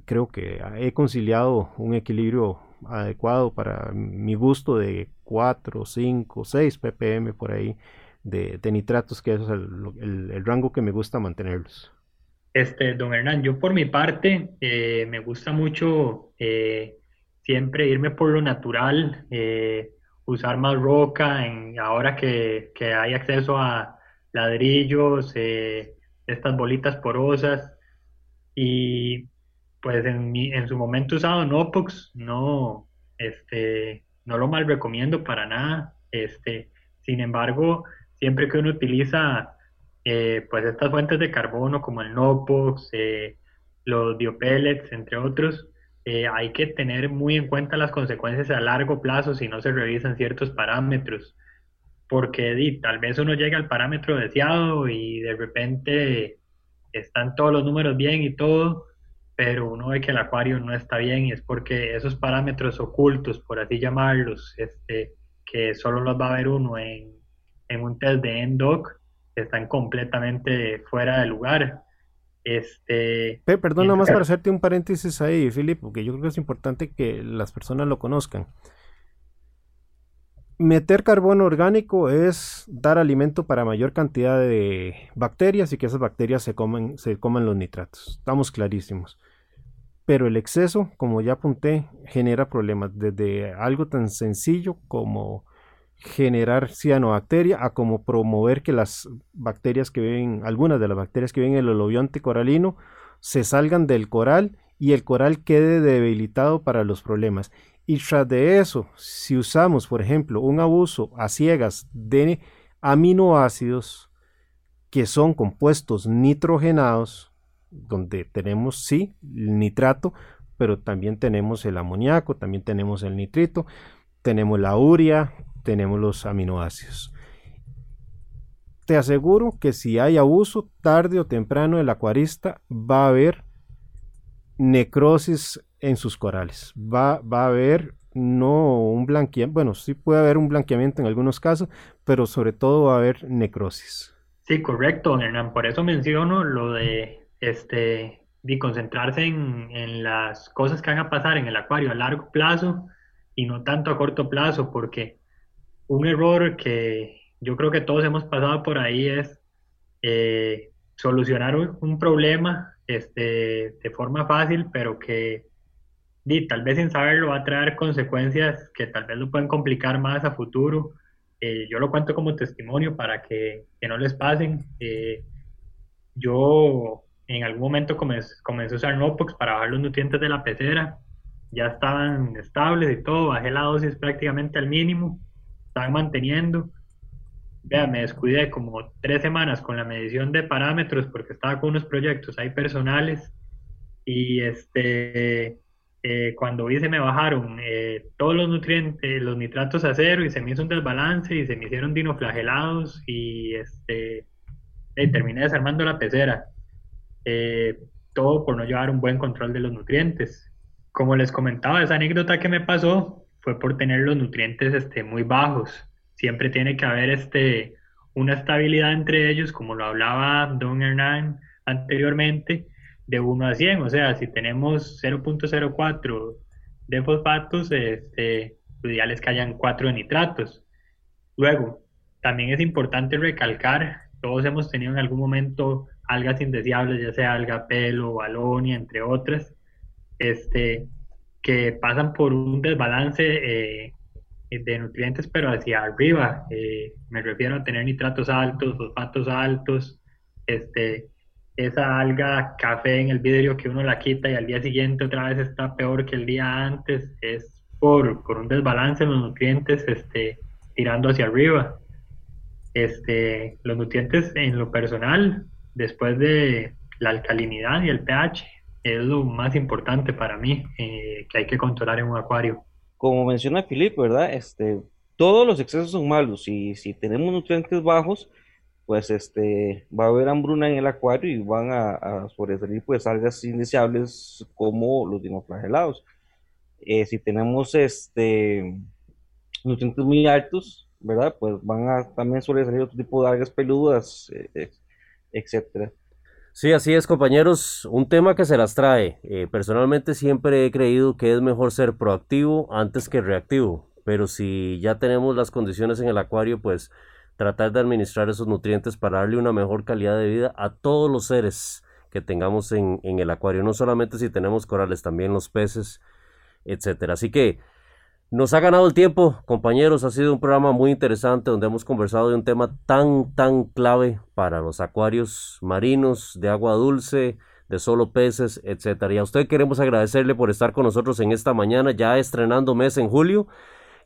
C: creo que he conciliado un equilibrio adecuado para mi gusto de 4, 5, 6 ppm por ahí de, nitratos, que es el, rango que me gusta mantenerlos.
E: Este, don Hernán, yo por mi parte eh, me gusta mucho eh, siempre irme por lo natural, eh, usar más roca, en, ahora que, que, hay acceso a ladrillos, estas bolitas porosas, y pues en, mi, en su momento usado Nopox, no, este, no lo mal recomiendo para nada. Este, sin embargo, siempre que uno utiliza eh, pues estas fuentes de carbono como el Nopox, eh, los biopellets, entre otros, eh, hay que tener muy en cuenta las consecuencias a largo plazo si no se revisan ciertos parámetros. Porque di, tal vez uno llega al parámetro deseado y de repente están todos los números bien y todo, pero uno ve que el acuario no está bien y es porque esos parámetros ocultos, por así llamarlos, este, que solo los va a ver uno en, un test de NDOC, están completamente fuera de lugar. Este,
C: Perdón, nomás para hacerte un paréntesis ahí, Philip, porque yo creo que es importante que las personas lo conozcan. Meter carbono orgánico es dar alimento para mayor cantidad de bacterias y que esas bacterias se coman, se los nitratos. Estamos clarísimos. Pero el exceso, como ya apunté, genera problemas. Desde algo tan sencillo como generar cianobacteria a como promover que las bacterias que viven, algunas de las bacterias que viven en el holobionte coralino se salgan del coral y el coral quede debilitado para los problemas. Y tras de eso, si usamos, por ejemplo, un abuso a ciegas de aminoácidos que son compuestos nitrogenados, donde tenemos sí el nitrato, pero también tenemos el amoníaco, también tenemos el nitrito, tenemos la urea, tenemos los aminoácidos. Te aseguro que si hay abuso, tarde o temprano el acuarista va a haber necrosis en sus corales. Va, va a haber no un blanqueamiento, bueno, sí puede haber un blanqueamiento en algunos casos, pero sobre todo va a haber necrosis.
E: Sí, correcto, Hernán. Por eso menciono lo de este de concentrarse en, en, las cosas que van a pasar en el acuario a largo plazo y no tanto a corto plazo, porque un error que yo creo que todos hemos pasado por ahí es eh, solucionar un, problema este, de forma fácil, pero que tal vez sin saberlo va a traer consecuencias que tal vez lo pueden complicar más a futuro. Eh, yo lo cuento como testimonio para que, que no les pasen. Eh, yo en algún momento comencé, comencé a usar Nopox para bajar los nutrientes de la pecera. Ya estaban estables y todo, bajé la dosis prácticamente al mínimo, estaban manteniendo. Vea, me descuidé como tres semanas con la medición de parámetros porque estaba con unos proyectos ahí personales y este eh, cuando vi se me bajaron eh, todos los nutrientes, los nitratos a cero y se me hizo un desbalance y se me hicieron dinoflagelados y este terminé desarmando la pecera. Eh, todo por no llevar un buen control de los nutrientes. Como les comentaba, esa anécdota que me pasó fue por tener los nutrientes este, muy bajos. Siempre tiene que haber este, una estabilidad entre ellos, como lo hablaba Don Hernán anteriormente, de 1 a 100, o sea, si tenemos 0.04 de fosfatos, este, lo ideal es que hayan 4 de nitratos. Luego, también es importante recalcar, todos hemos tenido en algún momento algas indeseables, ya sea alga pelo, balonia, entre otras, este, que pasan por un desbalance eh, de nutrientes, pero hacia arriba. Eh, me refiero a tener nitratos altos, fosfatos altos, este, esa alga café en el vidrio que uno la quita y al día siguiente otra vez está peor que el día antes, es por, por un desbalance en los nutrientes este, tirando hacia arriba. Este, los nutrientes en lo personal, después de la alcalinidad y el pH, es lo más importante para mí eh, que hay que controlar en un acuario.
F: Como menciona Filipe, ¿verdad? Este, todos los excesos son malos y si tenemos nutrientes bajos, pues este, va a haber hambruna en el acuario y van a, sobresalir pues algas indeseables como los dinoflagelados. Eh, si tenemos este, nutrientes muy altos, ¿verdad? Pues van a también sobresalir otro tipo de algas peludas, eh, etcétera.
B: Sí, así es, compañeros. Un tema que se las trae. Eh, personalmente siempre he creído que es mejor ser proactivo antes que reactivo. Pero si ya tenemos las condiciones en el acuario, pues tratar de administrar esos nutrientes para darle una mejor calidad de vida a todos los seres que tengamos en, el acuario, no solamente si tenemos corales, también los peces, etcétera. Así que nos ha ganado el tiempo, compañeros, ha sido un programa muy interesante donde hemos conversado de un tema tan, tan clave para los acuarios marinos, de agua dulce, de solo peces, etcétera. Y a usted queremos agradecerle por estar con nosotros en esta mañana, ya estrenando mes en julio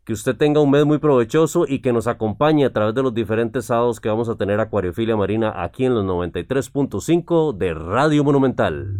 B: que usted tenga un mes muy provechoso y que nos acompañe a través de los diferentes sábados que vamos a tener Acuariofilia Marina aquí en los 93.5 de Radio Monumental.